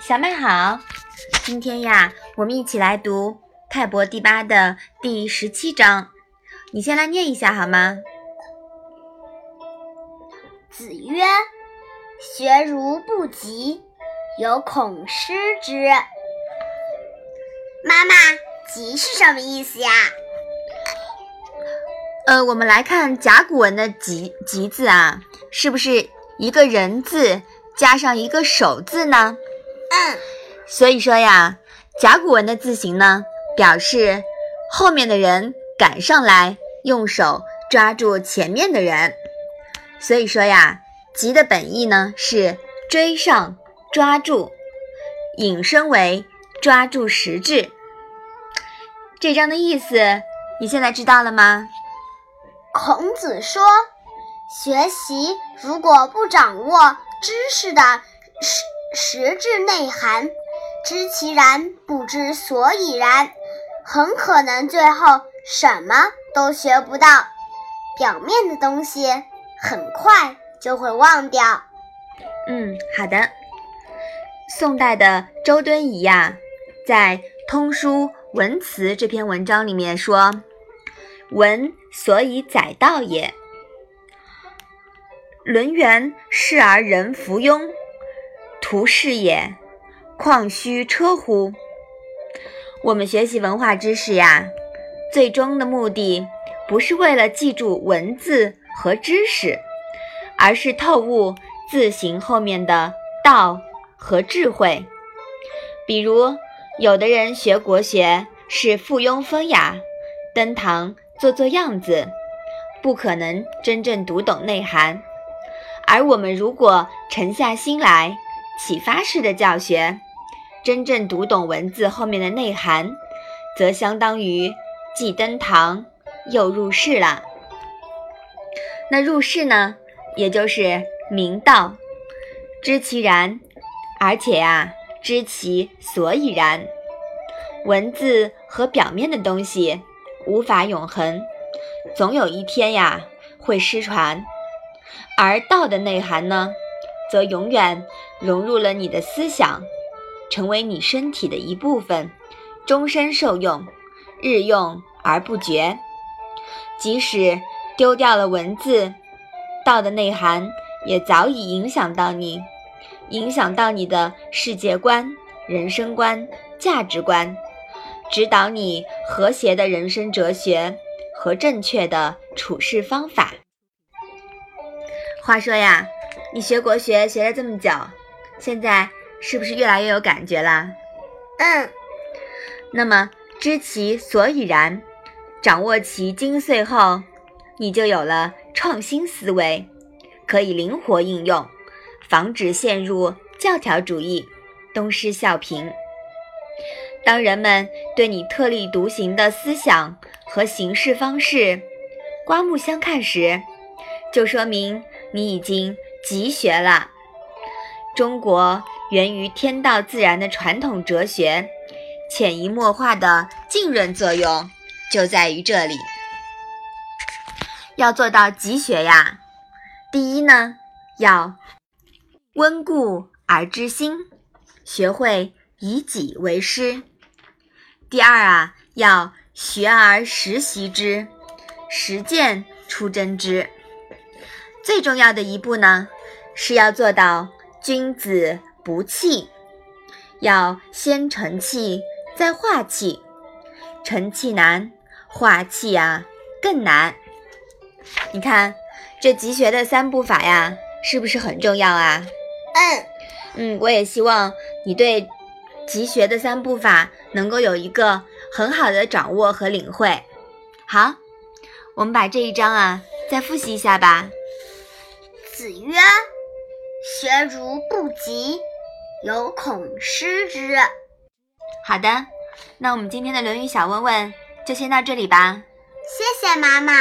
小麦好，今天呀，我们一起来读《泰伯第八》的第十七章。你先来念一下好吗？子曰：“学如不及，有恐失之。”妈妈，“及”是什么意思呀？呃，我们来看甲骨文的“及”“及”字啊，是不是一个人字加上一个手字呢？嗯，所以说呀，甲骨文的字形呢，表示后面的人赶上来，用手抓住前面的人。所以说呀，急的本意呢是追上、抓住，引申为抓住实质。这章的意思你现在知道了吗？孔子说，学习如果不掌握知识的实。实质内涵，知其然不知所以然，很可能最后什么都学不到。表面的东西很快就会忘掉。嗯，好的。宋代的周敦颐呀，在《通书文辞》这篇文章里面说：“文所以载道也。轮圆视而人弗庸。”图是也，况须车乎？我们学习文化知识呀，最终的目的不是为了记住文字和知识，而是透悟字形后面的道和智慧。比如，有的人学国学是附庸风雅，登堂做做样子，不可能真正读懂内涵。而我们如果沉下心来，启发式的教学，真正读懂文字后面的内涵，则相当于既登堂又入室了。那入室呢，也就是明道，知其然，而且啊，知其所以然。文字和表面的东西无法永恒，总有一天呀会失传，而道的内涵呢？则永远融入了你的思想，成为你身体的一部分，终身受用，日用而不绝。即使丢掉了文字，道的内涵也早已影响到你，影响到你的世界观、人生观、价值观，指导你和谐的人生哲学和正确的处事方法。话说呀。你学国学学了这么久，现在是不是越来越有感觉啦？嗯。那么知其所以然，掌握其精髓后，你就有了创新思维，可以灵活应用，防止陷入教条主义、东施效颦。当人们对你特立独行的思想和行事方式刮目相看时，就说明你已经。集学了，中国源于天道自然的传统哲学，潜移默化的浸润作用就在于这里。要做到集学呀，第一呢，要温故而知新，学会以己为师；第二啊，要学而时习之，实践出真知。最重要的一步呢？是要做到君子不器，要先成器再化气，成器难，化气啊更难。你看这集学的三步法呀，是不是很重要啊？嗯嗯，我也希望你对集学的三步法能够有一个很好的掌握和领会。好，我们把这一章啊再复习一下吧。子曰。学如不及，犹恐失之。好的，那我们今天的《论语》小问问就先到这里吧。谢谢妈妈。